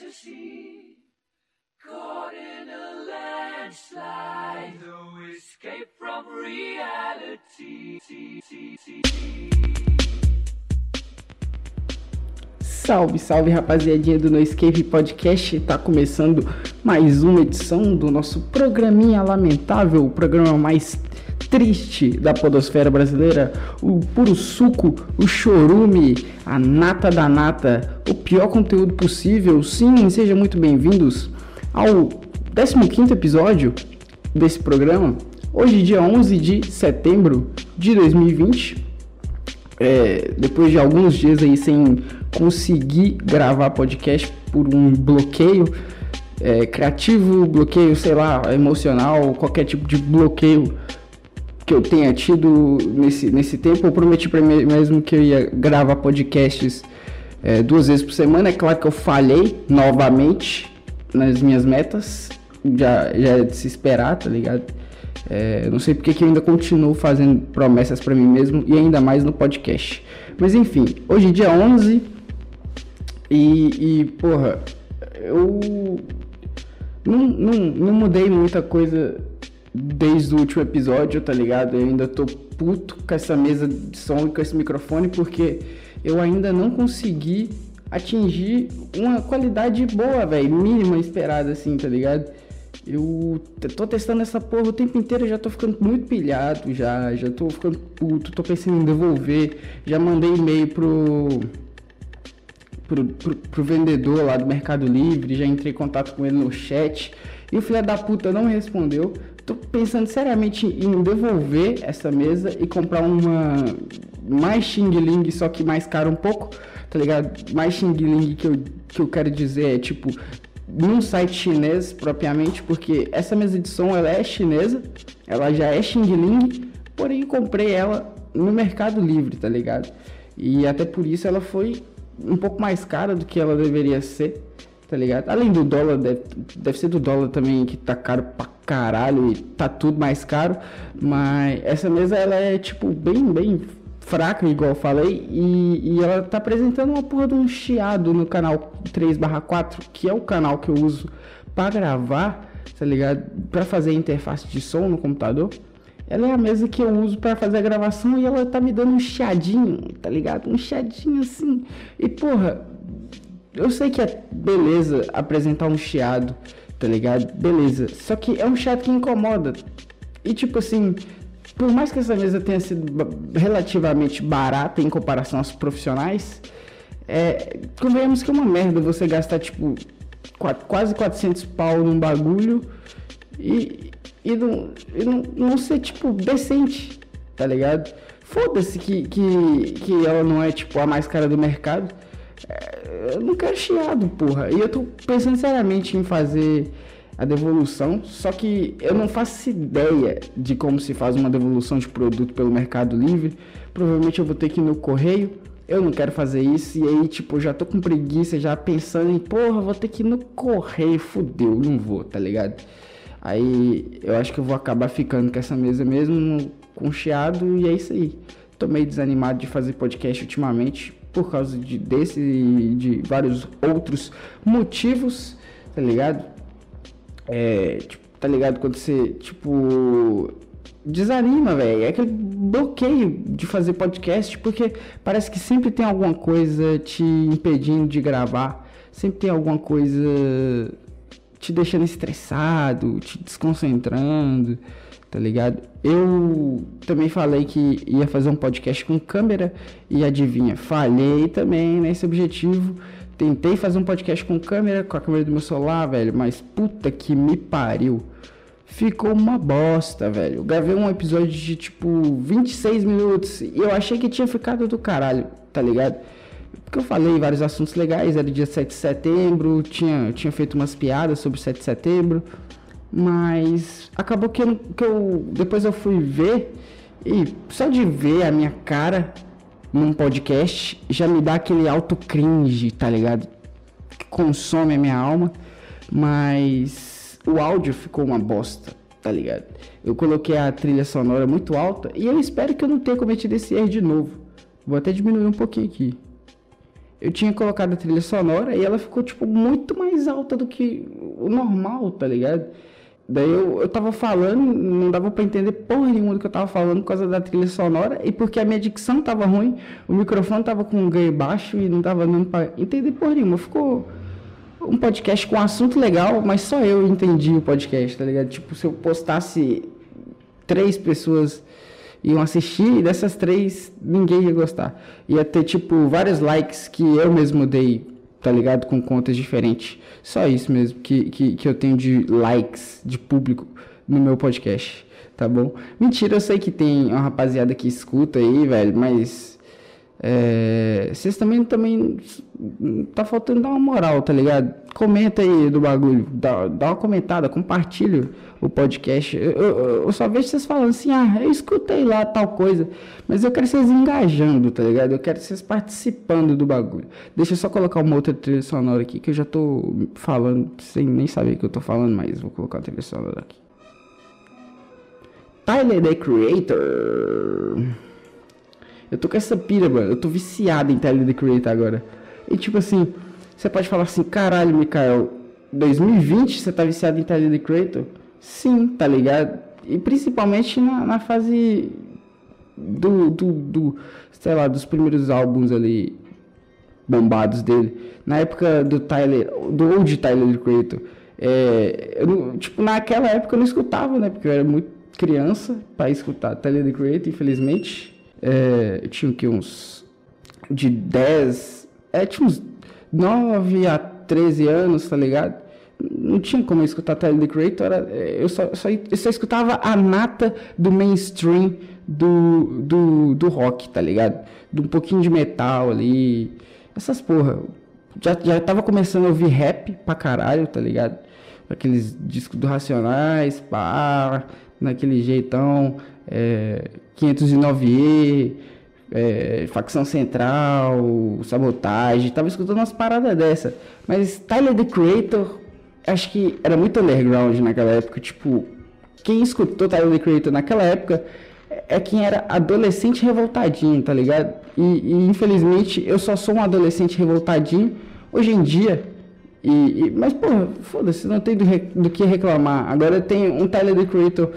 fantasy. Caught in a landslide, no escape from reality. Salve, salve rapaziadinha do No Escape Podcast. Tá começando mais uma edição do nosso programinha lamentável, o programa mais triste da podosfera brasileira, o puro suco, o chorume, a nata da nata, o pior conteúdo possível. Sim, sejam muito bem-vindos ao 15º episódio desse programa. Hoje, dia 11 de setembro de 2020. É, depois de alguns dias aí sem conseguir gravar podcast por um bloqueio é, criativo, bloqueio, sei lá, emocional, qualquer tipo de bloqueio que eu tenha tido nesse, nesse tempo. Eu prometi para mim mesmo que eu ia gravar podcasts é, duas vezes por semana. É claro que eu falhei novamente nas minhas metas. Já, já é de se esperar, tá ligado? É, não sei porque que eu ainda continuo fazendo promessas para mim mesmo e ainda mais no podcast. Mas enfim, hoje é dia 11 e, e porra, eu não, não, não mudei muita coisa desde o último episódio, tá ligado? Eu ainda tô puto com essa mesa de som e com esse microfone porque eu ainda não consegui atingir uma qualidade boa, velho, mínima esperada assim, tá ligado? Eu tô testando essa porra o tempo inteiro, já tô ficando muito pilhado já, já tô ficando puto, tô pensando em devolver, já mandei e-mail pro pro, pro, pro vendedor lá do Mercado Livre, já entrei em contato com ele no chat. E o filho da puta não respondeu. Tô pensando seriamente em devolver essa mesa e comprar uma mais Xing Ling, só que mais caro um pouco, tá ligado? Mais Xing Ling que eu, que eu quero dizer é tipo num site chinês propriamente, porque essa mesa de som ela é chinesa, ela já é Xing Ling, porém comprei ela no Mercado Livre, tá ligado? E até por isso ela foi um pouco mais cara do que ela deveria ser, tá ligado? Além do dólar, deve, deve ser do dólar também que tá caro pra caralho e tá tudo mais caro, mas essa mesa ela é tipo bem, bem fraca, igual eu falei, e, e ela tá apresentando uma porra de um chiado no canal 3/4, que é o canal que eu uso para gravar, tá ligado? Para fazer interface de som no computador. Ela é a mesa que eu uso para fazer a gravação e ela tá me dando um chiadinho, tá ligado? Um chiadinho assim. E porra, eu sei que é beleza apresentar um chiado, tá ligado? Beleza. Só que é um chiado que incomoda. E tipo assim, por mais que essa mesa tenha sido relativamente barata em comparação aos profissionais, é, convenhamos que é uma merda você gastar tipo quase 400 pau num bagulho e, e, não, e não, não ser, tipo, decente, tá ligado? Foda-se que, que, que ela não é, tipo, a mais cara do mercado. É, eu não quero chiado, porra. E eu tô pensando seriamente em fazer a devolução, só que eu não faço ideia de como se faz uma devolução de produto pelo Mercado Livre. Provavelmente eu vou ter que ir no correio. Eu não quero fazer isso e aí, tipo, já tô com preguiça, já pensando em, porra, vou ter que ir no correio, fudeu, não vou, tá ligado? Aí eu acho que eu vou acabar ficando com essa mesa mesmo, com chiado, e é isso aí. Tô meio desanimado de fazer podcast ultimamente, por causa de, desse e de vários outros motivos, tá ligado? É, tipo, tá ligado? Quando você, tipo, desanima, velho. É aquele bloqueio de fazer podcast, porque parece que sempre tem alguma coisa te impedindo de gravar. Sempre tem alguma coisa te deixando estressado, te desconcentrando, tá ligado? Eu também falei que ia fazer um podcast com câmera e adivinha, falhei também nesse objetivo. Tentei fazer um podcast com câmera, com a câmera do meu celular, velho, mas puta que me pariu. Ficou uma bosta, velho. gravei um episódio de tipo 26 minutos e eu achei que tinha ficado do caralho, tá ligado? Porque eu falei vários assuntos legais, era dia 7 de setembro, tinha, tinha feito umas piadas sobre 7 de setembro, mas acabou que eu, que eu depois eu fui ver e só de ver a minha cara num podcast já me dá aquele alto cringe, tá ligado? Que consome a minha alma, mas o áudio ficou uma bosta, tá ligado? Eu coloquei a trilha sonora muito alta e eu espero que eu não tenha cometido esse erro de novo. Vou até diminuir um pouquinho aqui. eu tinha colocado a trilha sonora e ela ficou, tipo, muito mais alta do que o normal, tá ligado? Daí eu, eu tava falando, não dava pra entender porra nenhuma do que eu tava falando por causa da trilha sonora e porque a minha dicção tava ruim, o microfone tava com um ganho baixo e não tava dando pra entender porra nenhuma. Ficou um podcast com um assunto legal, mas só eu entendi o podcast, tá ligado? Tipo, se eu postasse três pessoas iam assistir e dessas três ninguém ia gostar. Ia ter, tipo, vários likes que eu mesmo dei, tá ligado? Com contas diferentes. Só isso mesmo que, que, que eu tenho de likes de público no meu podcast, tá bom? Mentira, eu sei que tem uma rapaziada que escuta aí, velho, mas é, vocês também, também tá faltando dar uma moral, tá ligado? Comenta aí do bagulho, dá, dá uma comentada, compartilha o podcast. Eu, eu, eu, só vejo vocês falando assim, ah, eu escutei lá tal coisa, mas eu quero vocês engajando, tá ligado? Eu quero vocês participando do bagulho. Deixa eu só colocar uma outra trilha sonora aqui, que eu já tô falando sem nem saber que eu tô falando, mas vou colocar a trilha sonora aqui. Tyler, the Creator. Eu tô com essa pira, mano. Eu tô viciado em Tyler, the Creator agora. E tipo assim, você pode falar assim, caralho, Mikael, 2020 você tá viciado em Tyler, the Creator? Sim, tá ligado? E principalmente na, na fase do, do, do, sei lá, dos primeiros álbuns ali bombados dele. Na época do Tyler, do old Tyler, the Creator. É, eu, tipo, naquela época eu não escutava, né? Porque eu era muito criança para escutar Tyler, the Creator, infelizmente. É, eu tinha que uns de 10, é, tinha uns 9 a 13 anos, tá ligado? Não tinha como escutar Tyler, the Creator, era, eu, só, só, eu só escutava a nata do mainstream do, do, do rock, tá ligado? De um pouquinho de metal ali, essas porra. Já, já tava começando a ouvir rap pra caralho, tá ligado? Aqueles discos do Racionais, pá, naquele jeitão, é, 509E, é, Facção Central, Sabotagem, tava escutando umas paradas dessa. Mas Tyler, The Creator, acho que era muito underground naquela época, tipo, quem escutou Tyler, The Creator naquela época é quem era adolescente revoltadinho, tá ligado? E, e infelizmente eu só sou um adolescente revoltadinho hoje em dia. E, e mas, pô, foda-se, não tem do, do, que reclamar. Agora tenho um Tyler The Creator.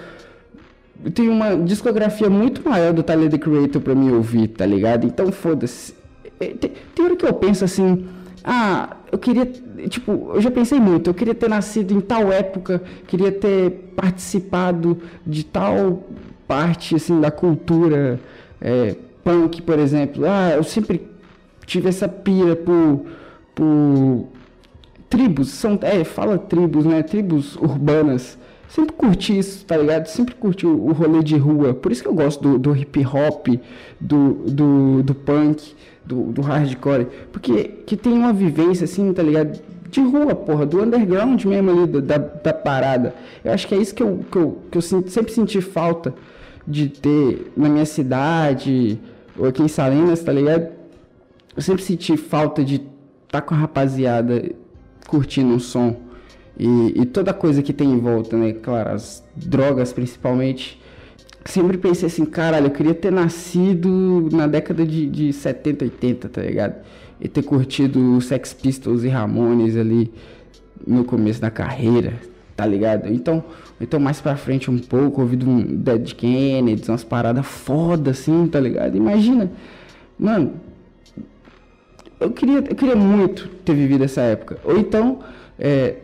Tenho uma discografia muito maior do Tyler The Creator pra me ouvir, tá ligado? Então, foda-se. É, tem, tem hora que eu penso assim. Ah, eu queria. Tipo, eu já pensei muito. Eu queria ter nascido em tal época. Queria ter participado de tal parte, assim, da cultura é, punk, por exemplo. Ah, eu sempre tive essa pira por. por tribos, são, é, fala tribos, né? Tribos urbanas. Sempre curti isso, tá ligado? Sempre curti o, o rolê de rua. Por isso que eu gosto do, do hip hop, do, do, do punk, do, do hardcore. Porque que tem uma vivência, assim, tá ligado? De rua, porra, do underground mesmo ali, da, da parada. Eu acho que é isso que eu, que eu, que eu sempre senti falta de ter na minha cidade, ou aqui em Salinas, tá ligado? Eu sempre senti falta de estar tá com a rapaziada curtindo um som. E, e, toda coisa que tem em volta, né? Claro, as drogas principalmente. Sempre pensei assim, caralho, eu queria ter nascido na década de, de 70, 80, tá ligado? E ter curtido Sex Pistols e Ramones ali no começo da carreira, tá ligado? Então, então mais pra frente um pouco, ouvido um Dead Kennedy, umas paradas foda assim, tá ligado? Imagina, mano, eu queria, eu queria muito ter vivido essa época. Ou então, é,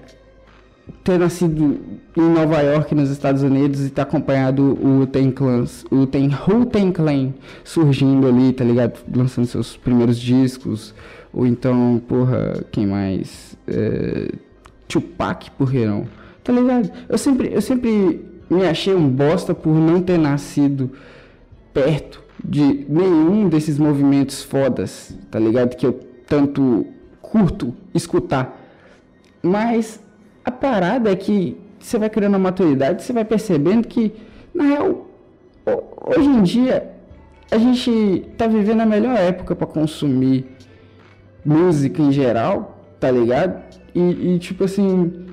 ter nascido em Nova York, nos Estados Unidos, e ter acompanhado o Ten Clans, o Ten Who Ten Clan surgindo ali, tá ligado? Lançando seus primeiros discos. Ou então, porra, quem mais? É, Tupac, por não? Tá ligado? Eu sempre, eu sempre me achei um bosta por não ter nascido perto de nenhum desses movimentos fodas, tá ligado? Que eu tanto curto escutar. Mas a parada é que você vai criando a maturidade, você vai percebendo que, na real, hoje em dia, a gente está vivendo a melhor época para consumir música em geral, tá ligado? E, e, tipo assim,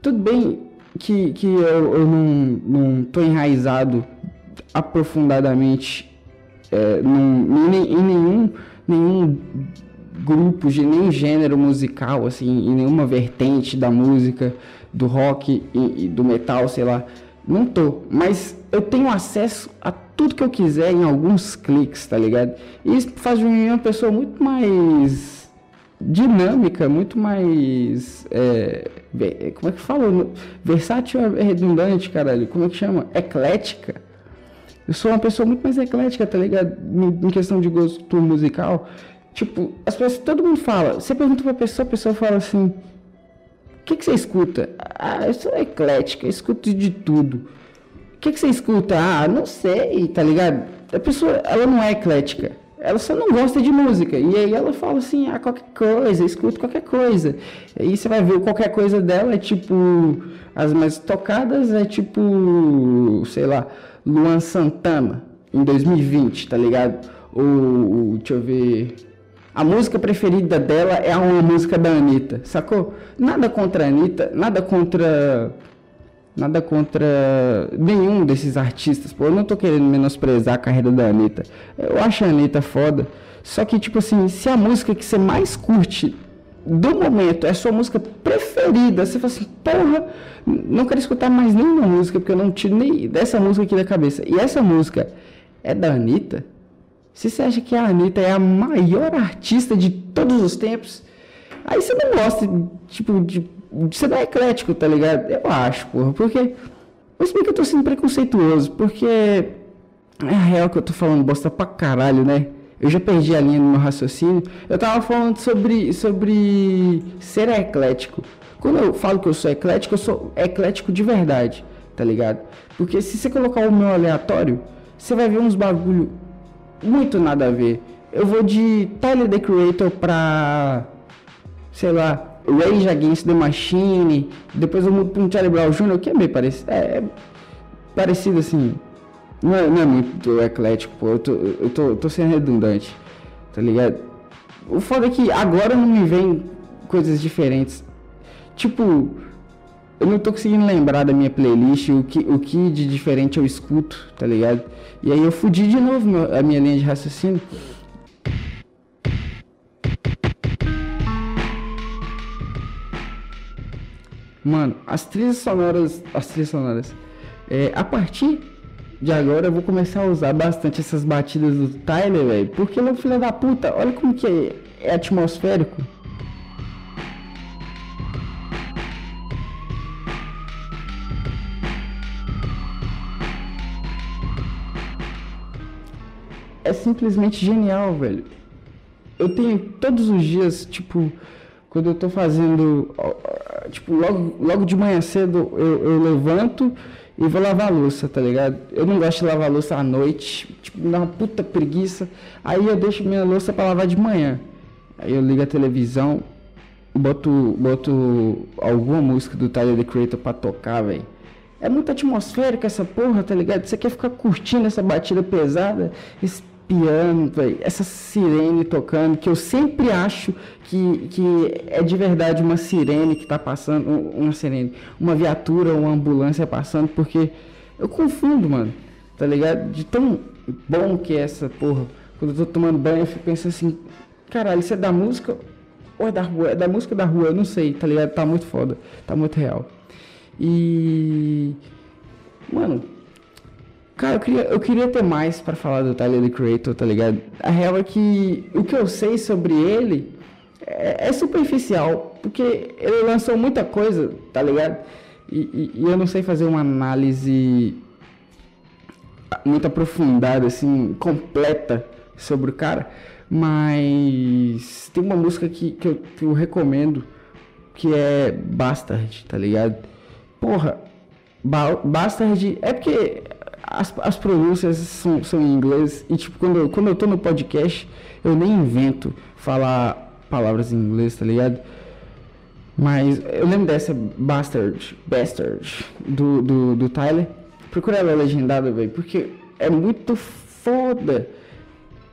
tudo bem que, que eu, eu não, não tô enraizado aprofundadamente é, num, em, em nenhum nenhum grupos, de nenhum gênero musical, assim, em nenhuma vertente da música, do rock e, e do metal, sei lá. Não tô, mas eu tenho acesso a tudo que eu quiser em alguns cliques, tá ligado? E isso faz de mim uma pessoa muito mais dinâmica, muito mais. É, como é que fala? Versátil é redundante, caralho. Como é que chama? Eclética. Eu sou uma pessoa muito mais eclética, tá ligado? Em questão de gosto musical. Tipo, as pessoas, todo mundo fala. Você pergunta pra pessoa, a pessoa fala assim: O que, que você escuta? Ah, eu sou eclética, eu escuto de tudo. O que, que você escuta? Ah, não sei, tá ligado? A pessoa, ela não é eclética. Ela só não gosta de música. E aí ela fala assim, ah, qualquer coisa, escuta qualquer coisa. E aí você vai ver qualquer coisa dela é tipo. As mais tocadas é tipo. sei lá, Luan Santana, em 2020, tá ligado? Ou, deixa eu ver. A música preferida dela é uma música da Anitta, sacou? Nada contra a Anitta, nada contra Nada contra nenhum desses artistas. Pô, eu não tô querendo menosprezar a carreira da Anitta. Eu acho a Anitta foda. Só que, tipo assim, se a música que você mais curte do momento é sua música preferida, você fala assim, porra, não quero escutar mais nenhuma música, porque eu não tiro nem dessa música aqui da cabeça. E essa música é da Anitta? Se você acha que a Anitta é a maior artista de todos os tempos, aí você não gosta, tipo, de você não é eclético, tá ligado? Eu acho, porra. Porque. Mas bem que eu tô sendo preconceituoso, porque. É real que eu tô falando bosta pra caralho, né? Eu já perdi a linha no meu raciocínio. Eu tava falando sobre, sobre ser eclético. Quando eu falo que eu sou eclético, eu sou eclético de verdade, tá ligado? Porque se você colocar o meu aleatório, você vai ver uns bagulho muito nada a ver. Eu vou de Tyler the Creator pra. sei lá, Rage Against the Machine, depois eu mudo para um Charlie Brown Jr., que é bem parecido, é, é parecido assim, não é, não é, muito eclético, pô, eu tô, eu tô, eu tô sendo redundante, tá ligado? O foda é que agora não me vem coisas diferentes, tipo, eu não tô conseguindo lembrar da minha playlist, o que, o que de diferente eu escuto, tá ligado? E aí eu fudi de novo a minha linha de raciocínio. Mano, as trilhas sonoras. As trilhas sonoras. É, a partir de agora eu vou começar a usar bastante essas batidas do Tyler, velho. Porque ele é um filho da puta. Olha como que é, é atmosférico. É simplesmente genial, velho. Eu tenho todos os dias, tipo, quando eu tô fazendo, tipo, logo, logo de manhã cedo eu, eu levanto e vou lavar louça, tá ligado? Eu não gosto de lavar louça à noite, tipo, me dá uma puta preguiça. Aí eu deixo minha louça para lavar de manhã. Aí eu ligo a televisão, boto, boto alguma música do Tyler The Creator pra tocar, velho. É muito atmosférica essa porra, tá ligado? Você quer ficar curtindo essa batida pesada, esse piano, essa sirene tocando, que eu sempre acho que, que é de verdade uma sirene que está passando, uma sirene, uma viatura, uma ambulância passando, porque eu confundo, mano, tá ligado? De tão bom que é essa porra. Quando eu tô tomando banho, eu fico pensando assim, caralho, isso é da música ou é da rua? É da música da rua, eu não sei, tá ligado? Tá muito foda, tá muito real. E. Mano, Cara, eu queria, eu queria ter mais para falar do Tyler The Creator, tá ligado? A real é que o que eu sei sobre ele é, é superficial, porque ele lançou muita coisa, tá ligado? E, e, e, eu não sei fazer uma análise muito aprofundada, assim, completa sobre o cara, mas tem uma música que, que, eu, que eu recomendo que é Bastard, tá ligado? Porra, ba Bastard é porque as, as pronúncias são, são em inglês e tipo quando eu, quando eu tô no podcast eu nem invento falar palavras em inglês, tá ligado? Mas eu lembro dessa Bastard, Bastard do, do, do Tyler. Procura ela legendada, velho, porque é muito foda.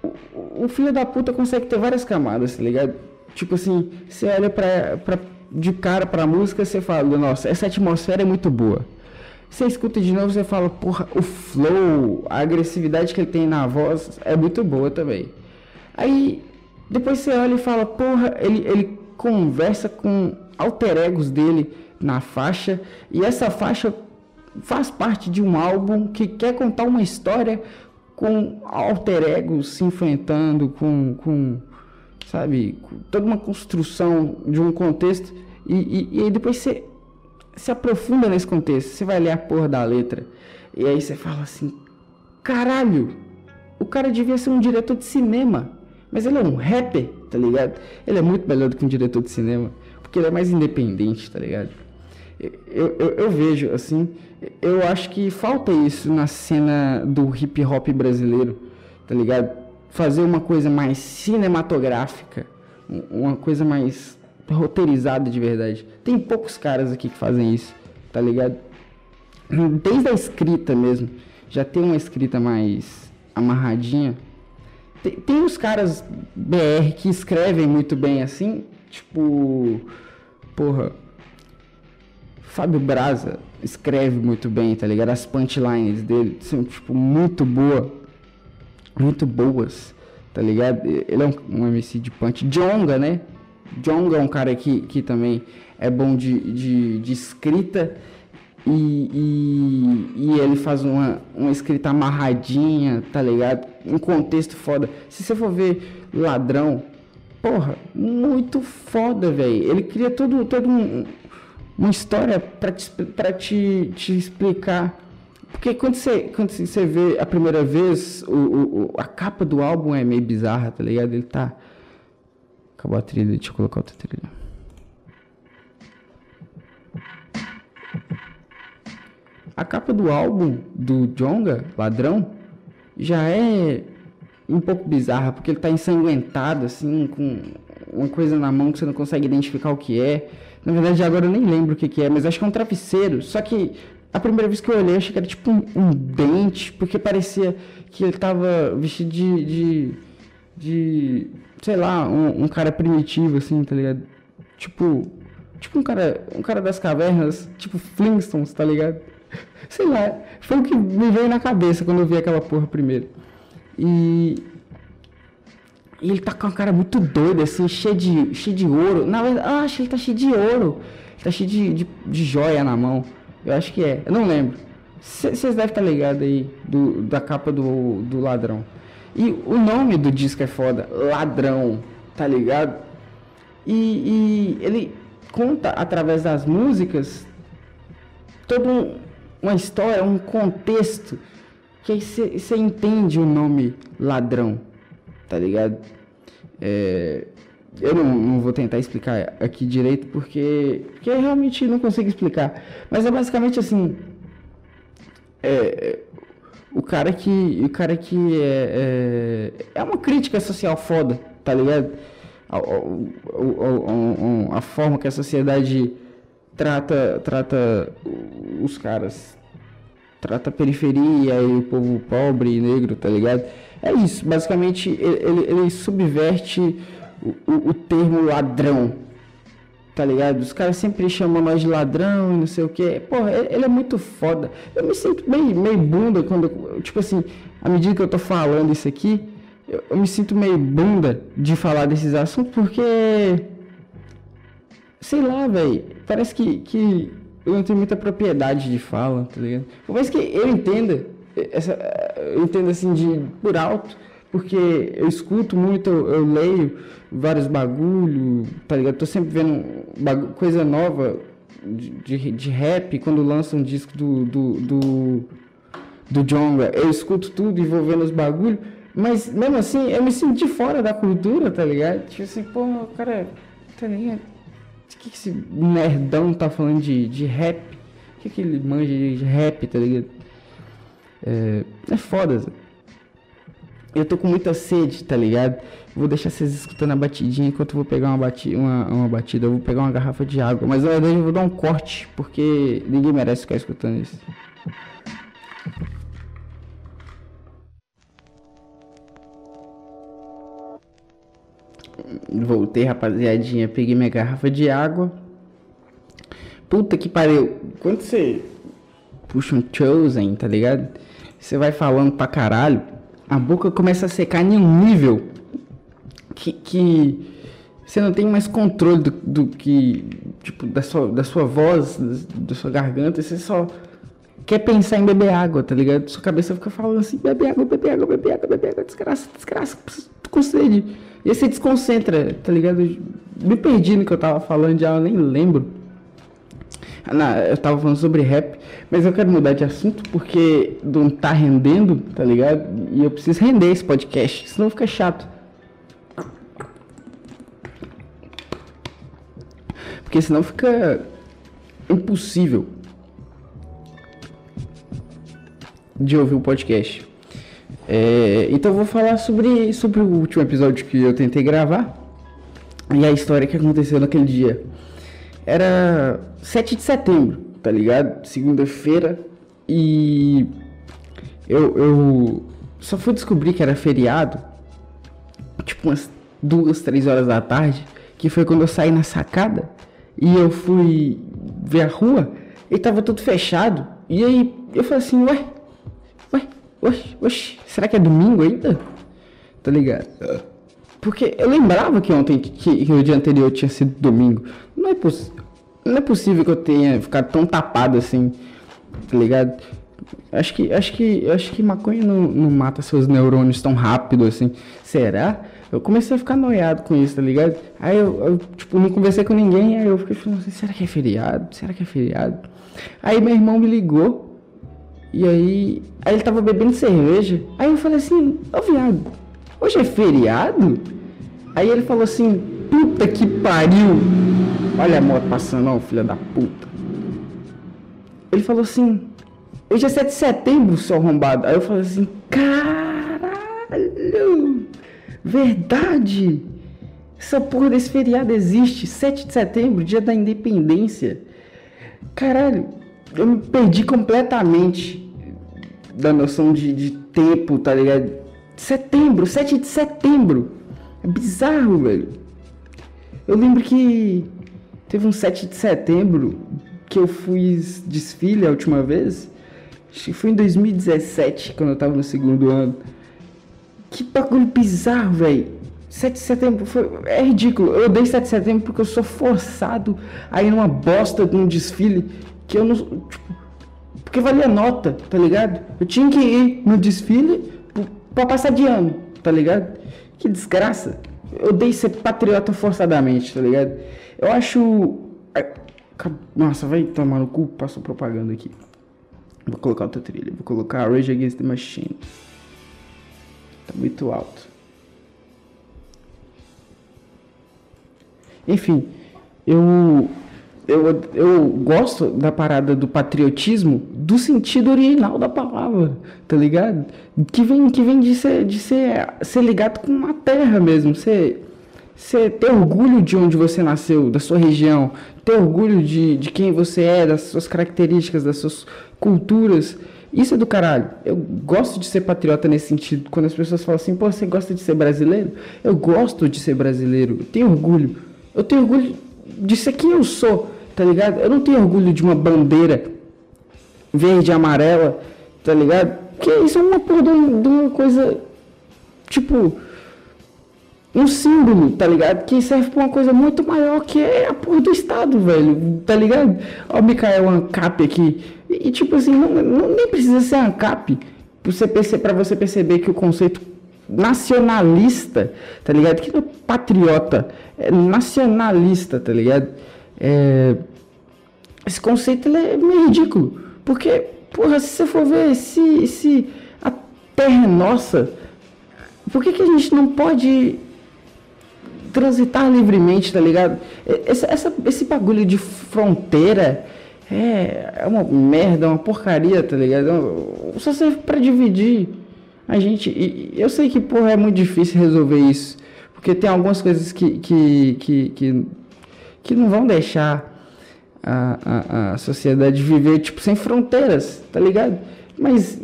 O, o, filho da puta consegue ter várias camadas, tá ligado? Tipo assim, você olha pra, de cara pra música, você fala, nossa, essa atmosfera é muito boa. Você escuta de novo, você fala, porra, o flow, a agressividade que ele tem na voz é muito boa também. Aí Depois você olha e fala, porra, ele, ele conversa com alter egos dele na faixa, e essa faixa faz parte de um álbum que quer contar uma história com alter egos se enfrentando, com, com sabe, com toda uma construção de um contexto, e, e, e aí depois você se aprofunda nesse contexto, você vai ler a porra da letra, e aí você fala assim, caralho, o cara devia ser um diretor de cinema, mas ele é um rapper, tá ligado? Ele é muito melhor do que um diretor de cinema, porque ele é mais independente, tá ligado? Eu, eu, eu, vejo, assim, eu acho que falta isso na cena do hip hop brasileiro, tá ligado? Fazer uma coisa mais cinematográfica, uma coisa mais roteirizada de verdade. Tem poucos caras aqui que fazem isso, tá ligado? Desde a escrita mesmo, já tem uma escrita mais amarradinha. Tem, tem os caras BR que escrevem muito bem assim, tipo, porra, Fábio Braza escreve muito bem, tá ligado? As punchlines dele são, tipo, muito boa. Muito boas, tá ligado? Ele é um, um MC de punch. Jonga, né? Jonga é um cara que, que também é bom de, de, de escrita. E, e, e, ele faz uma, uma escrita amarradinha, tá ligado? Um contexto foda. Se você for ver Ladrão, porra, muito foda, velho. Ele cria todo, todo um, uma história para te, pra te, te explicar. Porque quando você, quando você vê a primeira vez, o, o, a capa do álbum é meio bizarra, tá ligado? Ele tá. Acabou a trilha, deixa eu colocar outra trilha. A capa do álbum do Jonga, Ladrão, já é um pouco bizarra, porque ele tá ensanguentado, assim, com uma coisa na mão que você não consegue identificar o que é. Na verdade, agora eu nem lembro o que, que é, mas acho que é um travesseiro. Só que a primeira vez que eu olhei, achei que era tipo um, um dente, porque parecia que ele tava vestido de. de, de sei lá, um, um, cara primitivo, assim, tá ligado? Tipo. Tipo um cara, um cara das cavernas, tipo Flintstones, tá ligado? Sei lá, foi o que me veio na cabeça quando eu vi aquela porra primeiro. E, e ele tá com uma cara muito doida, assim, cheio de, cheio de ouro. Na verdade, ah, acho que ele tá cheio de ouro. Tá cheio de, de, de joia na mão. Eu acho que é. Eu não lembro. Vocês devem estar ligados aí do, da capa do, do ladrão. E o nome do disco é foda. Ladrão. Tá ligado? E, e ele conta através das músicas toda um, uma história, um contexto. Que você entende o nome ladrão tá ligado? É, eu não, não, vou tentar explicar aqui direito porque, porque eu realmente não consigo explicar. Mas é basicamente assim. É, o cara que. O cara que é, é, é uma crítica social foda, tá ligado? A, a, a, a, forma que a sociedade trata, trata os caras. Trata a periferia e o povo pobre e negro, tá ligado? É isso, basicamente ele, ele subverte o, o, o, termo ladrão, tá ligado? Os caras sempre chamam nós de ladrão e não sei o que. Porra, ele é muito foda. Eu me sinto meio, meio bunda quando, tipo assim, à medida que eu tô falando isso aqui, eu, eu me sinto meio bunda de falar desses assuntos porque. Sei lá, velho. Parece que, que eu não tenho muita propriedade de fala, tá ligado? Por mais que eu entenda essa, eu entendo assim de por alto, porque eu escuto muito, eu, eu leio vários bagulho, tá ligado? Tô sempre vendo coisa nova de, de, de, rap, quando lança um disco do, do, do, do Jonga, eu escuto tudo e vou vendo os bagulho, mas mesmo assim eu me sinto de fora da cultura, tá ligado? Tipo assim, pô, o cara, tá ligado? O que, que esse nerdão tá falando de, de rap? O que, que ele manja de rap, tá ligado? É, é foda. Eu tô com muita sede, tá ligado? Vou deixar vocês escutando a batidinha enquanto eu vou pegar uma, bati uma, uma batida. Eu vou pegar uma garrafa de água. Mas na verdade eu vou dar um corte, porque ninguém merece ficar escutando isso. Voltei, rapaziadinha. Peguei minha garrafa de água. Puta que pariu. Quando você puxa um Chosen, tá ligado? Você vai falando pra caralho, a boca começa a secar em um nível que que, você não tem mais controle do, do que, tipo, da sua, da sua voz, da sua garganta, você só quer pensar em beber água, tá ligado? Sua cabeça fica falando assim, bebe água, bebe água, bebe água, bebe água, desgraça, desgraça, com sede. E aí você desconcentra, tá ligado? Me perdi no que eu tava falando já, eu nem lembro. Eu tava falando sobre rap, mas eu quero mudar de assunto porque não tá rendendo, tá ligado? E eu preciso render esse podcast, senão fica chato. Porque senão fica impossível de ouvir o podcast. É, então eu vou falar sobre, sobre o último episódio que eu tentei gravar e a história que aconteceu naquele dia. Era 7 de setembro, tá ligado? Segunda-feira. E eu, eu só fui descobrir que era feriado, tipo umas duas, três horas da tarde, que foi quando eu saí na sacada e eu fui ver a rua e tava tudo fechado. E aí eu falei assim, ué, ué, oxe, oxe, será que é domingo ainda? Tá ligado? Porque eu lembrava que ontem, que, que o dia anterior tinha sido domingo. Não é, não é possível que eu tenha ficado tão tapado assim, tá ligado? Acho que, acho que, acho que maconha não, não mata seus neurônios tão rápido assim. Será? Eu comecei a ficar noiado com isso, tá ligado? Aí eu, eu, tipo, não conversei com ninguém, aí eu fiquei falando assim, será que é feriado? Será que é feriado? Aí meu irmão me ligou, e aí, aí ele tava bebendo cerveja, aí eu falei assim, ô viado, hoje é feriado? Aí ele falou assim, puta que pariu! Olha a moto passando, ó, filha da puta. Ele falou assim, hoje é 7 de setembro, seu arrombado. Aí eu falei assim, caralho! Verdade! Essa porra desse feriado existe. 7 de setembro, dia da independência. Caralho, eu me perdi completamente da noção de, de tempo, tá ligado? Setembro, 7 de setembro. É bizarro, velho. Eu lembro que teve um 7 de setembro que eu fiz desfile a última vez. Acho que foi em 2017, quando eu tava no segundo ano. Que bagulho bizarro, velho. 7 de setembro foi, é ridículo. Eu odeio 7 de setembro porque eu sou forçado a ir numa bosta de um desfile que eu não. Tipo, porque valia nota, tá ligado? Eu tinha que ir no desfile pra passar de ano, tá ligado? Que desgraça. Eu odeio ser patriota forçadamente, tá ligado? Eu acho. Nossa, vai tomar no cu, passou propaganda aqui. Vou colocar outra trilha, vou colocar Rage Against the Machine. Tá muito alto. Enfim, eu eu, eu gosto da parada do patriotismo do sentido original da palavra, tá ligado? Que vem, que vem de, ser, de ser, ser ligado com a terra mesmo, ser, ser, ter orgulho de onde você nasceu, da sua região, ter orgulho de, de quem você é, das suas características, das suas culturas. Isso é do caralho. Eu gosto de ser patriota nesse sentido. Quando as pessoas falam assim, pô, você gosta de ser brasileiro? Eu gosto de ser brasileiro. Eu tenho orgulho. Eu tenho orgulho de ser quem eu sou tá ligado? Eu não tenho orgulho de uma bandeira verde e amarela, tá ligado? Porque isso é uma porra de uma coisa, tipo, um símbolo, tá ligado? Que serve pra uma coisa muito maior que é a porra do Estado, velho, tá ligado? Ó o Mikael ANCAP aqui. E, tipo assim, não, não, nem precisa ser ANCAP pra você, perceber, você perceber que o conceito nacionalista, tá ligado? Que não é patriota, é nacionalista, tá ligado? É, esse conceito é meio ridículo. Porque, porra, se você for ver, se, se a terra é nossa, por que, que a gente não pode transitar livremente, tá ligado? Esse, essa, esse bagulho de fronteira é, é uma merda, uma porcaria, tá ligado? É só serve pra dividir a gente. E eu sei que, porra, é muito difícil resolver isso. Porque tem algumas coisas que, que, que, que que não vão deixar a, a, a sociedade viver tipo sem fronteiras, tá ligado? Mas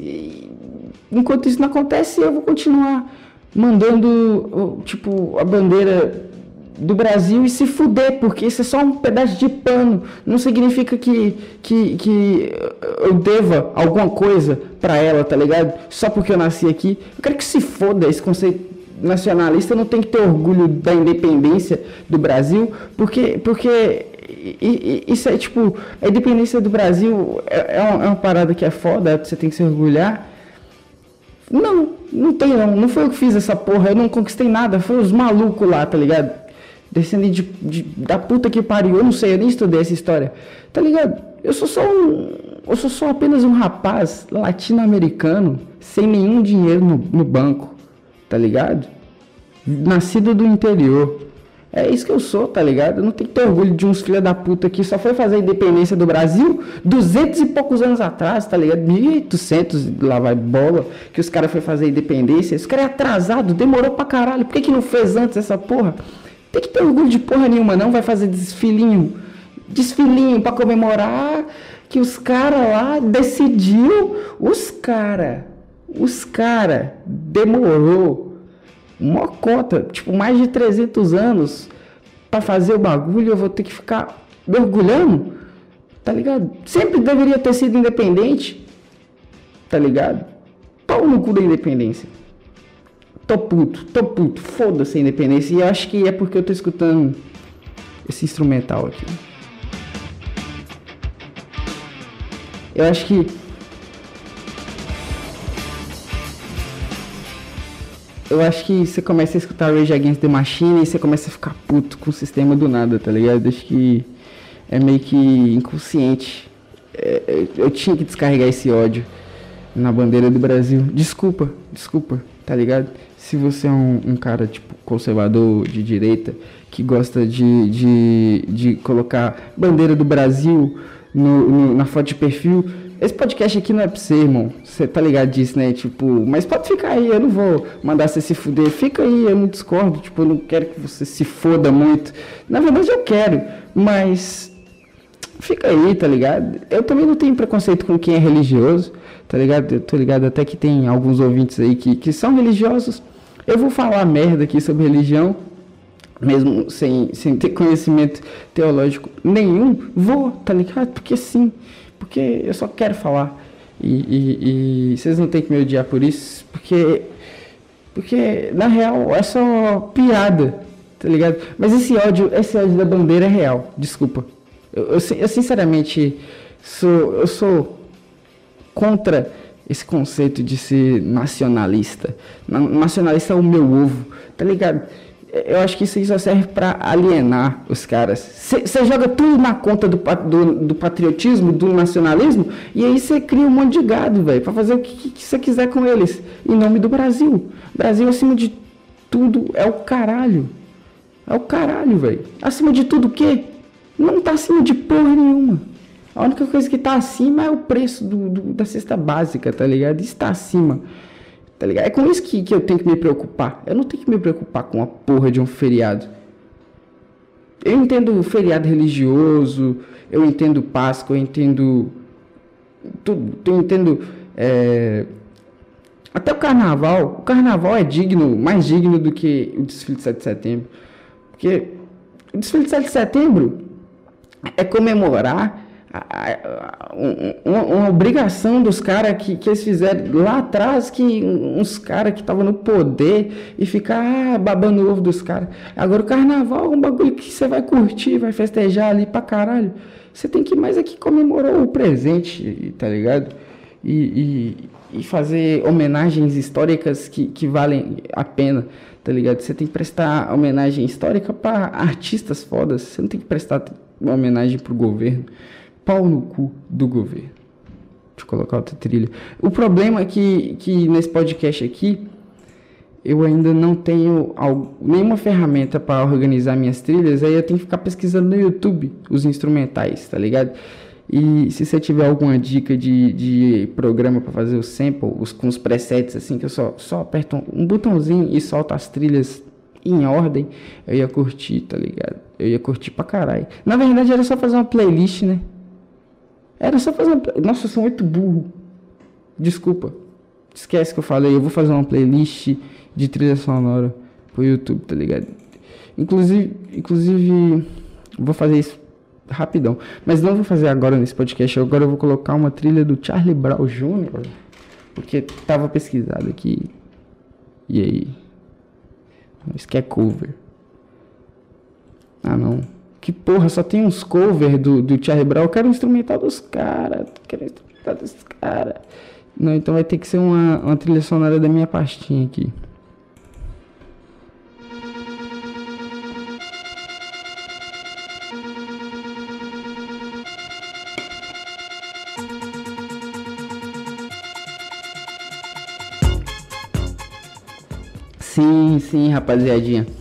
enquanto isso não acontece, eu vou continuar mandando tipo a bandeira do Brasil e se fuder, porque isso é só um pedaço de pano. Não significa que, que, que eu deva alguma coisa para ela, tá ligado? Só porque eu nasci aqui. Eu quero que se foda esse conceito nacionalista não tem que ter orgulho da independência do Brasil, porque, porque isso é tipo, a independência do Brasil é, é, uma, é uma parada que é foda, você tem que se orgulhar. Não, não tem não, não foi eu que fiz essa porra, eu não conquistei nada, foi os malucos lá, tá ligado? Descendo de, de, da puta que pariu, eu não sei, eu nem estudei essa história, tá ligado? Eu sou só um, eu sou só apenas um rapaz latino-americano, sem nenhum dinheiro no, no banco, tá ligado? Nascido do interior. É isso que eu sou, tá ligado? Eu não tenho que ter orgulho de uns filha da puta que só foi fazer a independência do Brasil duzentos e poucos anos atrás, tá ligado? 1800 lá vai bola, que os caras foi fazer a independência. Esse cara é atrasado, demorou pra caralho. Por que, que não fez antes essa porra? Tem que ter orgulho de porra nenhuma, não. Vai fazer desfilinho, desfilinho pra comemorar que os caras lá decidiu. Os caras, os caras demorou uma cota, tipo, mais de 300 anos para fazer o bagulho, eu vou ter que ficar mergulhando, tá ligado? Sempre deveria ter sido independente, tá ligado? Pau no cu da independência. Tô puto, tô puto, foda-se a independência. E acho que é porque eu tô escutando esse instrumental aqui. Eu acho que eu acho que você começa a escutar Rage Against the Machine e você começa a ficar puto com o sistema do nada, tá ligado? Acho que é meio que inconsciente. É, eu tinha que descarregar esse ódio na bandeira do Brasil. Desculpa, desculpa, tá ligado? Se você é um, um cara, tipo, conservador, de direita, que gosta de, de, de colocar bandeira do Brasil no, no, na foto de perfil, esse podcast aqui não é pra você, irmão. Você tá ligado disso, né? Tipo, mas pode ficar aí, eu não vou mandar você se fuder. Fica aí, eu não discordo. Tipo, eu não quero que você se foda muito. Na verdade, eu quero, mas. Fica aí, tá ligado? Eu também não tenho preconceito com quem é religioso, tá ligado? Eu tô ligado até que tem alguns ouvintes aí que, que são religiosos. Eu vou falar merda aqui sobre religião, mesmo sem, sem ter conhecimento teológico nenhum. Vou, tá ligado? Porque sim porque eu só quero falar. E, e, e, vocês não tem que me odiar por isso, porque, porque na real é só piada, tá ligado? Mas esse ódio, esse ódio da bandeira é real, desculpa. Eu, eu, eu sinceramente sou, eu sou contra esse conceito de ser nacionalista. Nacionalista é o meu ovo, tá ligado? Eu acho que isso só serve para alienar os caras. Você joga tudo na conta do, do, do, patriotismo, do nacionalismo, e aí você cria um monte de gado, velho, para fazer o que você quiser com eles, em nome do Brasil. Brasil, acima de tudo, é o caralho. É o caralho, velho. Acima de tudo o quê? Não tá acima de porra nenhuma. A única coisa que tá acima é o preço do, do da cesta básica, tá ligado? Isso tá acima. Tá ligado? É com isso que, que eu tenho que me preocupar. Eu não tenho que me preocupar com a porra de um feriado. Eu entendo feriado religioso, eu entendo Páscoa, eu entendo. Tudo. Eu entendo. É, até o carnaval. O carnaval é digno, mais digno do que o desfile de 7 de setembro. Porque o desfile de 7 de setembro é comemorar uma, uma, obrigação dos caras que, que eles fizeram lá atrás, que uns caras que estavam no poder e ficar ah, babando o ovo dos caras. Agora o carnaval é um bagulho que você vai curtir, vai festejar ali pra caralho. Você tem que mais aqui comemorar o presente, tá ligado? E, e, e, fazer homenagens históricas que, que valem a pena, tá ligado? Você tem que prestar homenagem histórica para artistas fodas, você não tem que prestar homenagem pro governo pau no cu do governo. Deixa eu colocar outra trilha. O problema é que, que nesse podcast aqui, eu ainda não tenho algo, nenhuma ferramenta para organizar minhas trilhas, aí eu tenho que ficar pesquisando no YouTube os instrumentais, tá ligado? E se você tiver alguma dica de, de programa para fazer o sample, os, com os presets, assim, que eu só, só aperto um, um botãozinho e solto as trilhas em ordem, eu ia curtir, tá ligado? Eu ia curtir pra caralho. Na verdade, era só fazer uma playlist, né? Era só fazer uma... Nossa, eu sou muito burro. Desculpa. Esquece que eu falei. Eu vou fazer uma playlist de trilha sonora pro YouTube, tá ligado? Inclusive, inclusive, vou fazer isso rapidão. Mas não vou fazer agora nesse podcast. Agora eu vou colocar uma trilha do Charlie Brown Jr. Porque tava pesquisado aqui. E aí? isso que é cover. Ah, não. Que porra, só tem uns cover do, do Charlie Brown. Eu quero instrumental dos caras. Quero instrumental dos caras. Não, então vai ter que ser uma, uma trilha sonora da minha pastinha aqui. Sim, sim, rapaziadinha.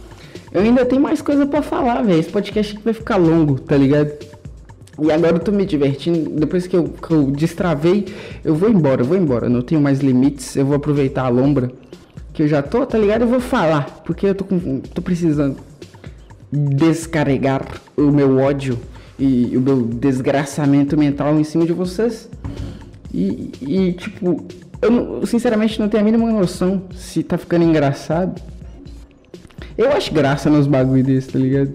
Eu ainda tenho mais coisa para falar, velho. Esse podcast vai ficar longo, tá ligado? E agora eu tô me divertindo. Depois que eu, que eu destravei, eu vou embora, eu vou embora. Não tenho mais limites. Eu vou aproveitar a lombra. Que eu já tô, tá ligado? Eu vou falar. Porque eu tô, com, tô precisando descarregar o meu ódio e o meu desgraçamento mental em cima de vocês. E, e tipo, eu sinceramente não tenho a mínima noção se tá ficando engraçado. Eu acho graça nos bagulho desse, tá ligado?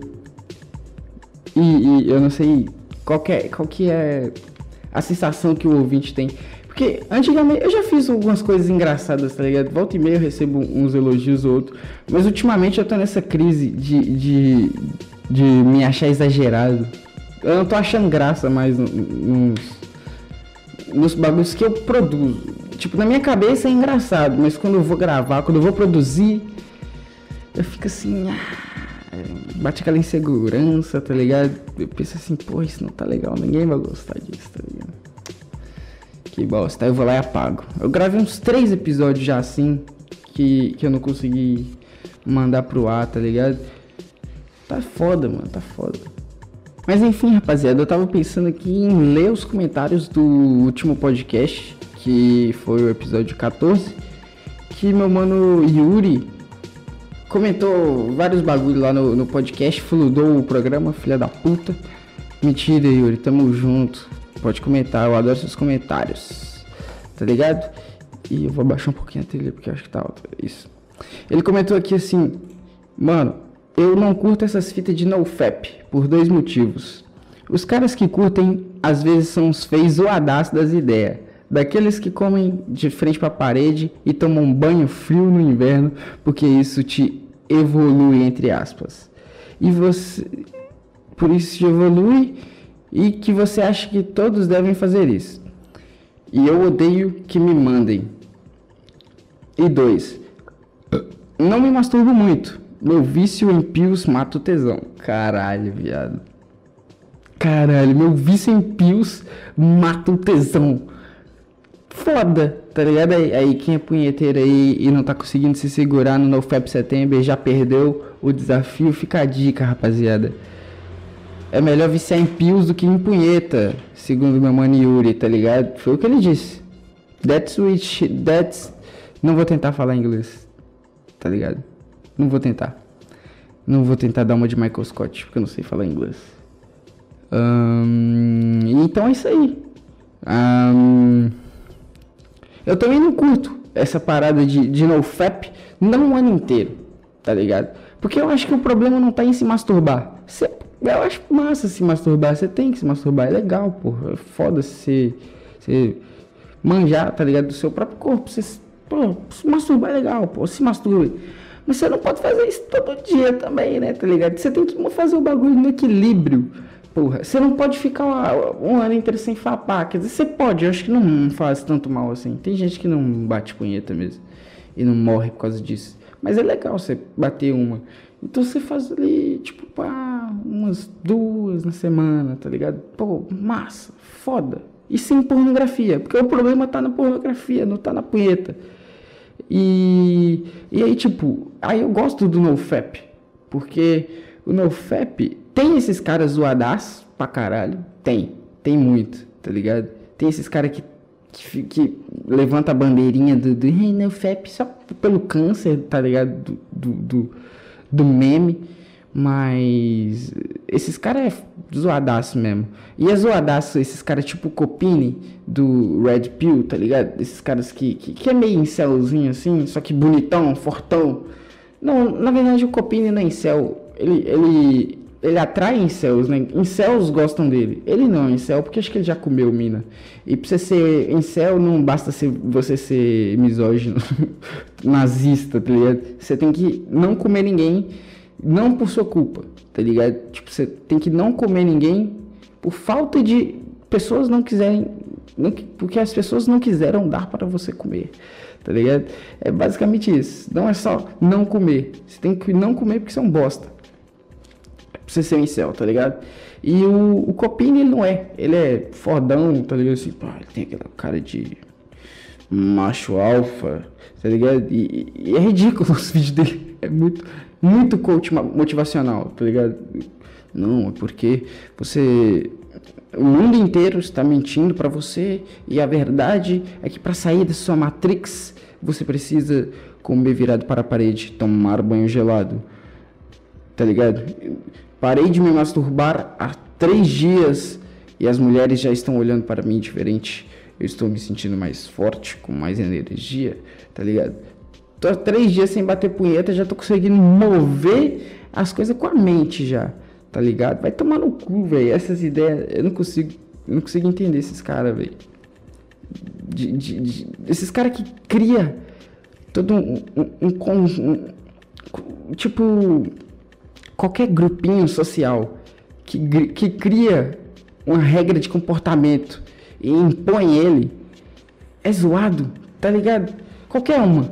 E, e, eu não sei qual que, é, qual que é a sensação que o ouvinte tem. Porque antigamente eu já fiz algumas coisas engraçadas, tá ligado? Volta e meia eu recebo uns elogios ou outros. Mas ultimamente eu tô nessa crise de, de, de me achar exagerado. Eu não tô achando graça mais nos, nos bagulhos que eu produzo. Tipo, na minha cabeça é engraçado, mas quando eu vou gravar, quando eu vou produzir, eu fico assim. Ah, bate aquela insegurança, tá ligado? Eu penso assim, pô, isso não tá legal, ninguém vai gostar disso, tá ligado? Que bosta. Aí eu vou lá e apago. Eu gravei uns três episódios já assim, que, que eu não consegui mandar pro ar, tá ligado? Tá foda, mano, tá foda. Mas enfim, rapaziada, eu tava pensando aqui em ler os comentários do último podcast que foi o episódio 14, que meu mano Yuri comentou vários bagulho lá no, no podcast, fludou o programa, filha da puta. Mentira, Yuri, tamo junto. Pode comentar, eu adoro seus comentários. Tá ligado? E eu vou abaixar um pouquinho a trilha porque acho que tá alta. Isso. Ele comentou aqui assim: Mano, eu não curto essas fitas de NoFap por dois motivos. Os caras que curtem às vezes são os feios zoadaços das ideias daqueles que comem de frente para a parede e tomam banho frio no inverno, porque isso te evolui entre aspas. E você por isso te evolui e que você acha que todos devem fazer isso. E eu odeio que me mandem. E dois, não me masturbo muito. Meu vício em pios mata o tesão. Caralho, viado. Caralho, meu vício em pios mata o tesão foda, tá ligado? Aí, aí, quem é punheteiro aí e não tá conseguindo se segurar no NoFap Setembro já perdeu o desafio, fica a dica, rapaziada. É melhor viciar em pios do que em punheta, segundo meu mano Yuri, tá ligado? Foi o que ele disse. That's which, that's... Não vou tentar falar inglês, tá ligado? Não vou tentar. Não vou tentar dar uma de Michael Scott, porque eu não sei falar inglês. Um, então é isso aí. Um, eu também não curto essa parada de, de nofap não o ano inteiro, tá ligado? Porque eu acho que o problema não tá em se masturbar. Cê, eu acho massa se masturbar, você tem que se masturbar, é legal, porra. É foda se você manjar, tá ligado? Do seu próprio corpo. Você, pô, se masturbar é legal, pô, se masturbe. Mas você não pode fazer isso todo dia também, né, tá ligado? Você tem que fazer o bagulho no equilíbrio. Porra, você não pode ficar um ano inteiro sem fapar. Quer dizer, você pode, eu acho que não faz tanto mal assim. Tem gente que não bate punheta mesmo. E não morre por causa disso. Mas é legal você bater uma. Então você faz ali, tipo, pá, umas duas na semana, tá ligado? Pô, massa, foda. E sem pornografia. Porque o problema tá na pornografia, não tá na punheta. E, e aí, tipo, aí eu gosto do NoFap. Porque o NoFap tem esses caras zoadaços pra caralho? Tem. Tem muito, tá ligado? Tem esses caras que, que, que levanta a bandeirinha do, do hey, FEP só pelo câncer, tá ligado? Do, do, do, do meme. Mas esses caras é zoadaço mesmo. E é zoadaço esses caras tipo Copini do Red Pill, tá ligado? Esses caras que, que, que é meio incelzinho assim, só que bonitão, fortão. Não, na verdade o Copini não é incel. Ele, ele ele atrai incels, né? Incels gostam dele. Ele não é incel, porque acho que ele já comeu mina. E pra você ser incel, não basta ser, você ser misógino, nazista, tá ligado? Você tem que não comer ninguém, não por sua culpa, tá ligado? Tipo, você tem que não comer ninguém por falta de pessoas não quiserem, não, porque as pessoas não quiseram dar para você comer, tá ligado? É basicamente isso. Não é só não comer. Você tem que não comer porque você é um bosta você ser um incel, tá ligado? E o, o Copini, ele não é. Ele é fodão, tá ligado? Assim, pá, ele tem aquela cara de macho alfa, tá ligado? E, e, é ridículo os vídeos dele. É muito, muito coach motivacional, tá ligado? Não, é porque você. O mundo inteiro está mentindo para você e a verdade é que para sair da sua matrix você precisa comer virado para a parede, tomar banho gelado, tá ligado? Parei de me masturbar há três dias e as mulheres já estão olhando para mim diferente. Eu estou me sentindo mais forte, com mais energia, tá ligado? Tô há três dias sem bater punheta, já tô conseguindo mover as coisas com a mente já, tá ligado? Vai tomar no cu, velho. Essas ideias, eu não consigo, eu não consigo entender esses caras, velho. Esses caras que cria todo um, um, um, um tipo qualquer grupinho social que, que cria uma regra de comportamento e impõe ele é zoado, tá ligado? Qualquer uma.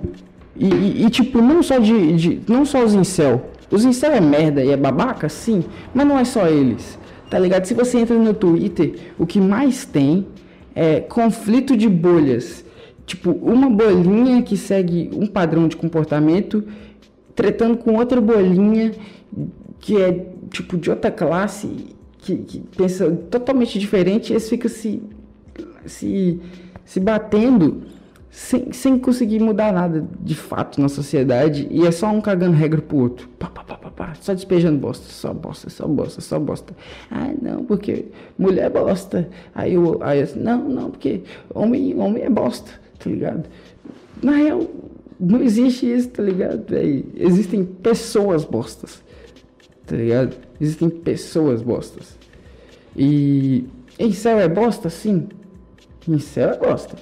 E, e, e tipo, não só de, de, Não só os incel. Os incel é merda e é babaca, sim, mas não é só eles. Tá ligado? Se você entra no Twitter, o que mais tem é conflito de bolhas. Tipo, uma bolinha que segue um padrão de comportamento tretando com outra bolinha que é tipo de outra classe, que, que pensa totalmente diferente, eles ficam se, se, se batendo sem, sem conseguir mudar nada de fato na sociedade e é só um cagando regra pro outro. Pá, pá, pá, pá, pá, só despejando bosta, só bosta, só bosta, só bosta. Ah, não, porque mulher é bosta. Aí eu, aí eu não, não, porque homem, homem é bosta, tá ligado? Na real, não existe isso, tá ligado? Véi? Existem pessoas bostas tá ligado? Existem pessoas bostas. E incel é bosta, sim. Incel é bosta.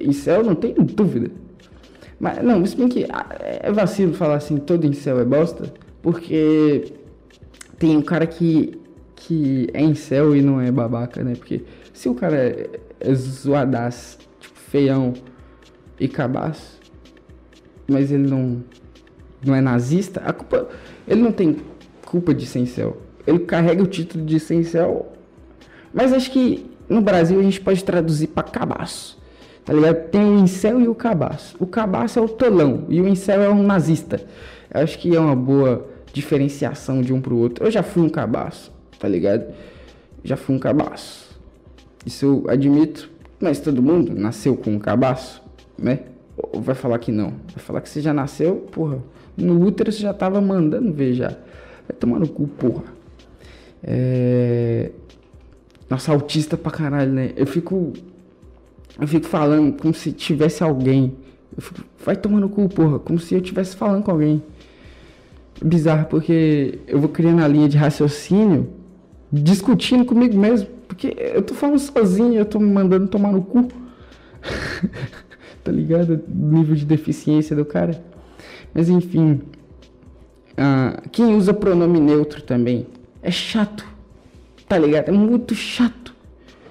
Incel não tem dúvida. Mas não, se bem que ah, é vacilo falar assim, todo incel é bosta, porque tem um cara que, que é incel e não é babaca, né? Porque se o cara é, é zoadaço, tipo, feião e cabaço, mas ele não, não é nazista, a culpa. Ele não tem culpa de Sencel. Ele carrega o título de Sencel, mas acho que no Brasil a gente pode traduzir para cabaço. Tá ligado? Tem o incel e o cabaço. O cabaço é o tolão e o incel é um nazista. Eu acho que é uma boa diferenciação de um pro outro. Eu já fui um cabaço, tá ligado? Já fui um cabaço. Isso eu admito, mas todo mundo nasceu com um cabaço, né? Ou vai falar que não? Vai falar que você já nasceu, porra, no útero você já tava mandando ver já. Vai tomar no cu, porra. É... Nossa, autista pra caralho, né? Eu fico. Eu fico falando como se tivesse alguém. Fico... Vai tomar no cu, porra. Como se eu estivesse falando com alguém. Bizarro, porque eu vou criando a linha de raciocínio discutindo comigo mesmo. Porque eu tô falando sozinho, eu tô me mandando tomar no cu. tá ligado? nível de deficiência do cara. Mas enfim. Ah, quem usa pronome neutro também é chato, tá ligado? É muito chato.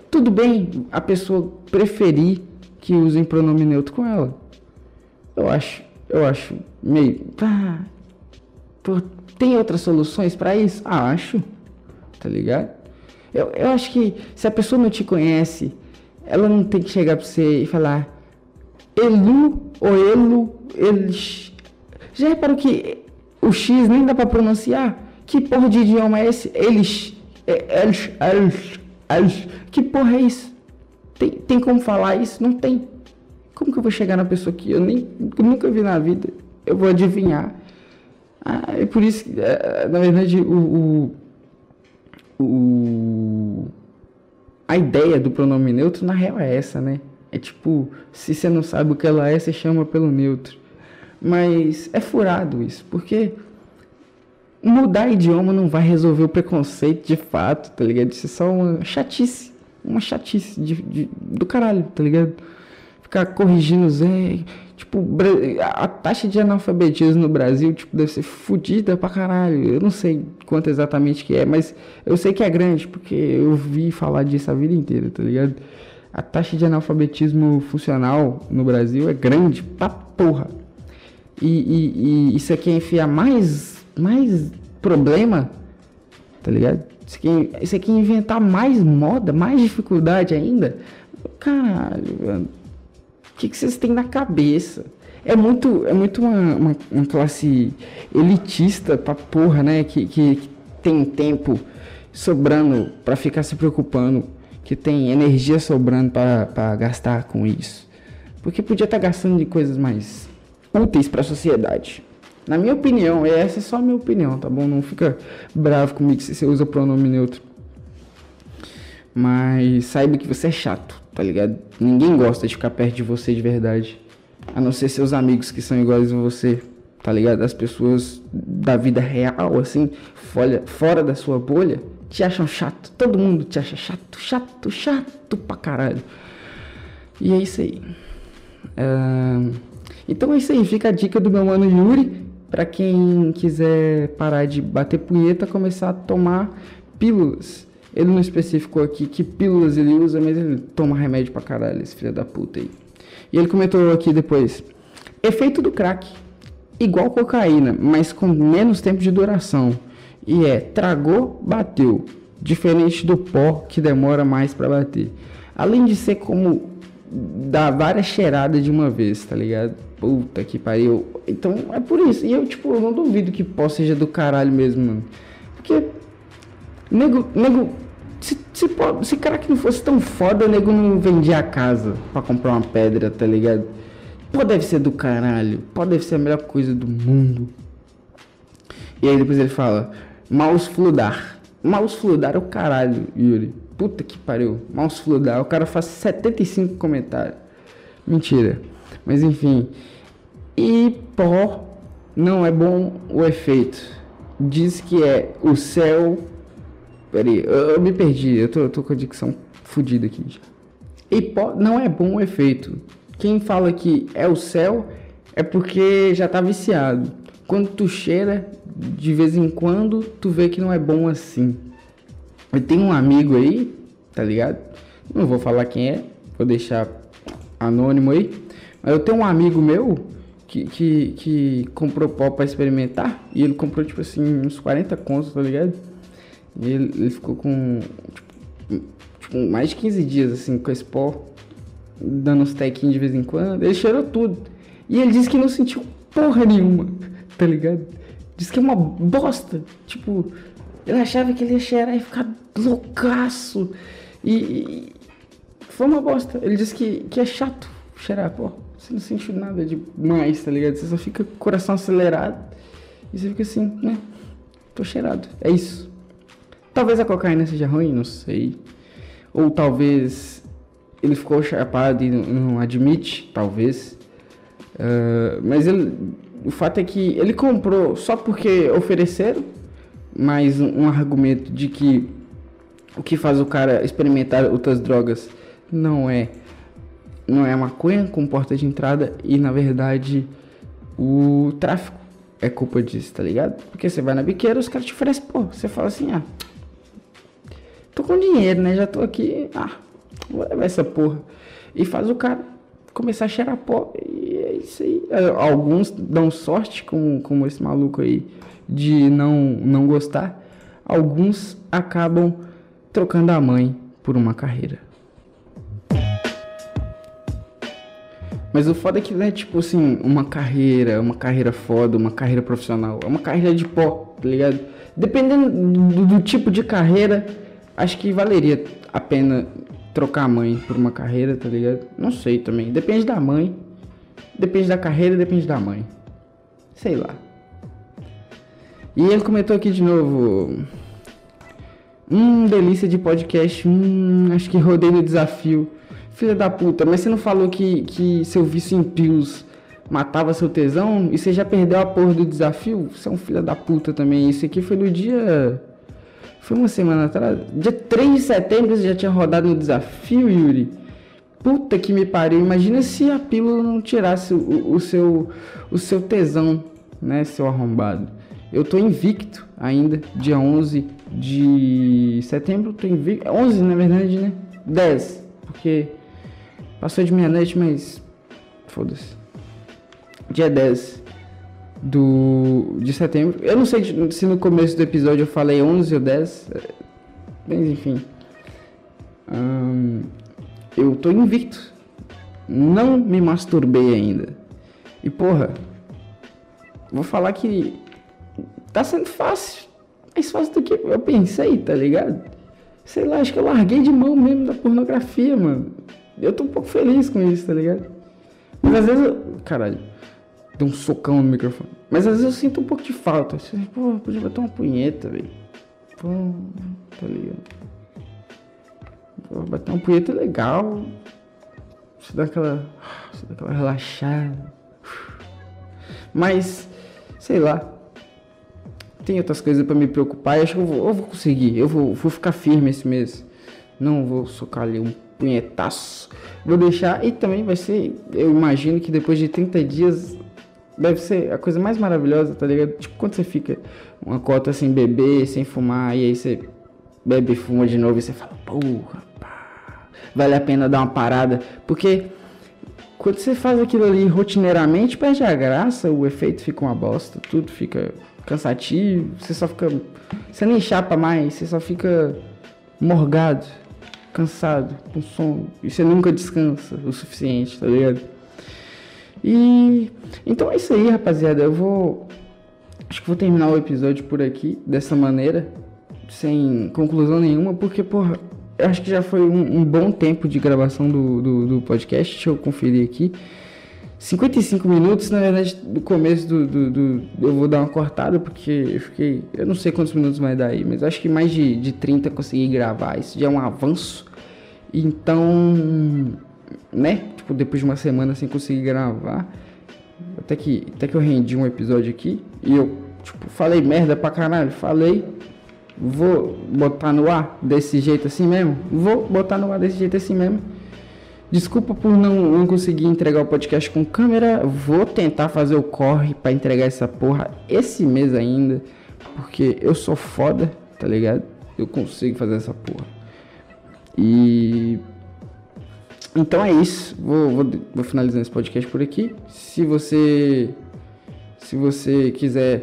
Tudo bem a pessoa preferir que usem pronome neutro com ela. Eu acho, eu acho meio. Ah, tem outras soluções para isso? Ah, acho, tá ligado? Eu, eu acho que se a pessoa não te conhece, ela não tem que chegar pra você e falar Elu ou Elo, eles. Já reparou que o X nem dá para pronunciar. Que porra de idioma é esse? Eles. É, eles, eles, eles. Que porra é isso? Tem, tem como falar isso? Não tem. Como que eu vou chegar na pessoa que eu nem nunca vi na vida? Eu vou adivinhar. Ah, é por isso que, é, na verdade, o, o, o, a ideia do pronome neutro, na real, é essa, né? É tipo, se você não sabe o que ela é, você chama pelo neutro. Mas é furado isso, porque mudar idioma não vai resolver o preconceito de fato, tá ligado? Isso é só uma chatice. Uma chatice de, de do caralho, tá ligado? Ficar corrigindo os. Tipo, a taxa de analfabetismo no Brasil, tipo, deve ser fodida pra caralho. Eu não sei quanto exatamente que é, mas eu sei que é grande, porque eu vi falar disso a vida inteira, tá ligado? A taxa de analfabetismo funcional no Brasil é grande pra porra. E, e, e isso aqui é enfiar mais, mais problema, tá ligado? Isso aqui, isso aqui é inventar mais moda, mais dificuldade ainda. Caralho, mano. O que, que vocês têm na cabeça? É muito, é muito uma, uma, uma classe elitista pra porra, né? Que, que, que tem tempo sobrando para ficar se preocupando, que tem energia sobrando para gastar com isso. Porque podia estar tá gastando de coisas mais úteis para a sociedade. Na minha opinião, essa é só minha opinião, tá bom? Não fica bravo comigo se você usa pronome neutro. Mas saiba que você é chato, tá ligado? Ninguém gosta de ficar perto de você de verdade. A não ser seus amigos que são iguais a você, tá ligado? As pessoas da vida real, assim, fora da sua bolha, te acham chato. Todo mundo te acha chato, chato, chato pra caralho. E é isso aí. Então é isso aí, fica a dica do meu mano Yuri para quem quiser parar de bater punheta, começar a tomar pílulas. Ele não especificou aqui que pílulas ele usa, mas ele toma remédio pra caralho, esse filho da puta aí. E ele comentou aqui depois: efeito do crack, igual cocaína, mas com menos tempo de duração. E é tragou, bateu, diferente do pó que demora mais para bater. Além de ser como dar várias cheiradas de uma vez, tá ligado? Puta que pariu. Então é por isso. E eu, tipo, eu não duvido que pó seja do caralho mesmo, mano. Porque. Nego. nego se, se, pó, se crack não fosse tão foda, nego não vendia a casa pra comprar uma pedra, tá ligado? Pó deve ser do caralho. Pó deve ser a melhor coisa do mundo. E aí depois ele fala: Mouse fludar. Mouse fludar é o caralho, Yuri. Puta que pariu. Mouse fludar. O cara faz 75 comentários. Mentira. Mas enfim. E pó não é bom o efeito. Diz que é o céu. Peraí, eu, eu me perdi. Eu tô, eu tô com a dicção fodida aqui. E pó não é bom o efeito. Quem fala que é o céu é porque já tá viciado. Quando tu cheira, de vez em quando, tu vê que não é bom assim. Eu tenho um amigo aí, tá ligado? Não vou falar quem é, vou deixar anônimo aí. Eu tenho um amigo meu que, que, que comprou pó pra experimentar e ele comprou, tipo assim, uns 40 contos, tá ligado? E ele, ele ficou com, tipo, tipo, mais de 15 dias, assim, com esse pó, dando uns tequinhos de vez em quando. Ele cheirou tudo. E ele disse que não sentiu porra nenhuma, tá ligado? Diz que é uma bosta. Tipo, ele achava que ele ia cheirar e ficar loucaço. E, e foi uma bosta. Ele disse que, que é chato cheirar pó. Você não sente nada demais, tá ligado? Você só fica com o coração acelerado. E você fica assim, né? Tô cheirado. É isso. Talvez a cocaína seja ruim, não sei. Ou talvez ele ficou chapado e não, admite, talvez. Uh, mas ele, o fato é que ele comprou só porque ofereceram, mais um, um argumento de que o que faz o cara experimentar outras drogas não é não é maconha com porta de entrada e na verdade o tráfico é culpa disso, tá ligado? Porque você vai na biqueira, os caras te oferecem, pô, você fala assim, ah, tô com dinheiro, né? Já tô aqui, ah, vou levar essa porra. E faz o cara começar a cheirar pó. E é isso aí. É, alguns dão sorte, como, como esse maluco aí, de não, não gostar. Alguns acabam trocando a mãe por uma carreira. Mas o foda é que não é tipo assim, uma carreira, uma carreira foda, uma carreira profissional. É uma carreira de pó, tá ligado? Dependendo do, do tipo de carreira, acho que valeria a pena trocar a mãe por uma carreira, tá ligado? Não sei também. Depende da mãe. Depende da carreira, depende da mãe. Sei lá. E ele comentou aqui de novo. Hum, delícia de podcast. Hum, acho que rodei no desafio. Filha da puta, mas você não falou que, que seu vício em pills matava seu tesão e você já perdeu a porra do desafio, você é um filho da puta também. Isso aqui foi no dia. Foi uma semana atrás. Dia 3 de setembro você já tinha rodado no desafio, Yuri. Puta que me pariu. Imagina se a pílula não tirasse o, o seu, o seu tesão, né, seu arrombado. Eu tô invicto ainda, dia 11 de setembro, tô invicto. 11 na verdade, né? 10, porque passou de meia-noite, mas foda-se. Dia 10 do, de setembro. Eu não sei se no começo do episódio eu falei 11 ou 10, mas enfim. Hum, eu tô invicto. Não me masturbei ainda. E porra, vou falar que tá sendo fácil. Mais fácil do que eu pensei, tá ligado? Sei lá, acho que eu larguei de mão mesmo da pornografia, mano. Eu tô um pouco feliz com isso, tá ligado? Mas às vezes eu. Caralho. Deu um socão no microfone. Mas às vezes eu sinto um pouco de falta. Assim, Pô, podia botar uma punheta, velho. Pô, tá ligado? Pô, uma punheta legal. Você dá aquela. Você dá aquela relaxada. Mas, sei lá tem outras coisas para me preocupar e acho que eu vou, eu vou conseguir. Eu vou, vou ficar firme esse mês. Não vou socar ali um punhetaço. Vou deixar. E também vai ser. Eu imagino que depois de 30 dias deve ser a coisa mais maravilhosa, tá ligado? Tipo, quando você fica uma cota sem beber, sem fumar, e aí você bebe e fuma de novo e você fala, porra, pá, vale a pena dar uma parada. Porque quando você faz aquilo ali rotineiramente, perde a graça, o efeito fica uma bosta, tudo fica cansativo, você só fica. Você nem chapa mais, você só fica morgado, cansado, com sono. E você nunca descansa o suficiente, tá ligado? E. Então é isso aí, rapaziada. Eu vou. Acho que vou terminar o episódio por aqui, dessa maneira, sem conclusão nenhuma, porque, porra, eu acho que já foi um, um bom tempo de gravação do, do, do podcast. Deixa eu conferir aqui. 55 minutos, na verdade, do começo do, do, do, Eu vou dar uma cortada, porque eu fiquei. Eu não sei quantos minutos vai dar aí, mas acho que mais de, de 30 consegui gravar. Isso já é um avanço. Então. Né? Tipo, depois de uma semana sem conseguir gravar. Até que, até que eu rendi um episódio aqui. E eu, tipo, falei merda pra caralho. Falei. Vou botar no ar desse jeito assim mesmo? Vou botar no ar desse jeito assim mesmo. Desculpa por não, não conseguir entregar o podcast com câmera. Vou tentar fazer o corre para entregar essa porra esse mês ainda. Porque eu sou foda, tá ligado? Eu consigo fazer essa porra. E. Então é isso. Vou, vou, vou finalizando esse podcast por aqui. Se você. Se você quiser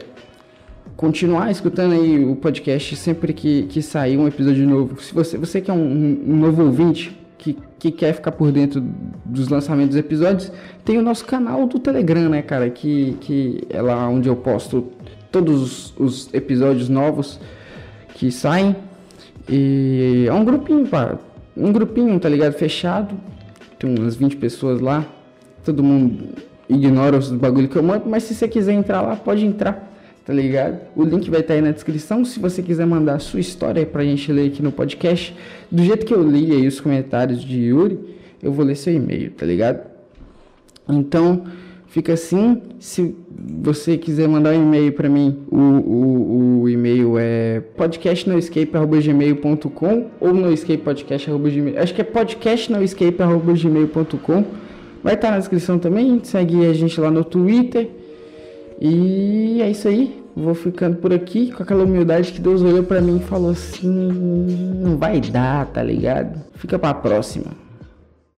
continuar escutando aí o podcast sempre que, que sair um episódio novo. Se você, você que é um, um novo ouvinte, que, que quer ficar por dentro dos lançamentos dos episódios, tem o nosso canal do Telegram, né, cara? Que, que é lá onde eu posto todos os episódios novos que saem. E é um grupinho, pá. Um grupinho, tá ligado? Fechado. Tem umas 20 pessoas lá. Todo mundo ignora os bagulho que eu mando, mas se você quiser entrar lá, pode entrar tá ligado? O link vai estar tá aí na descrição. Se você quiser mandar a sua história pra gente ler aqui no podcast, do jeito que eu li aí os comentários de Yuri, eu vou ler seu e-mail, tá ligado? Então, fica assim. Se você quiser mandar um e-mail para mim, o, o, o, e-mail é podcastnoescape.gmail.com ou noescapepodcast.gmail. Acho que é podcastnoescape.gmail.com. Vai estar tá na descrição também. Segue a gente lá no Twitter. E é isso aí. Vou ficando por aqui com aquela humildade que Deus olhou para mim e falou assim: não vai dar, tá ligado? Fica pra próxima.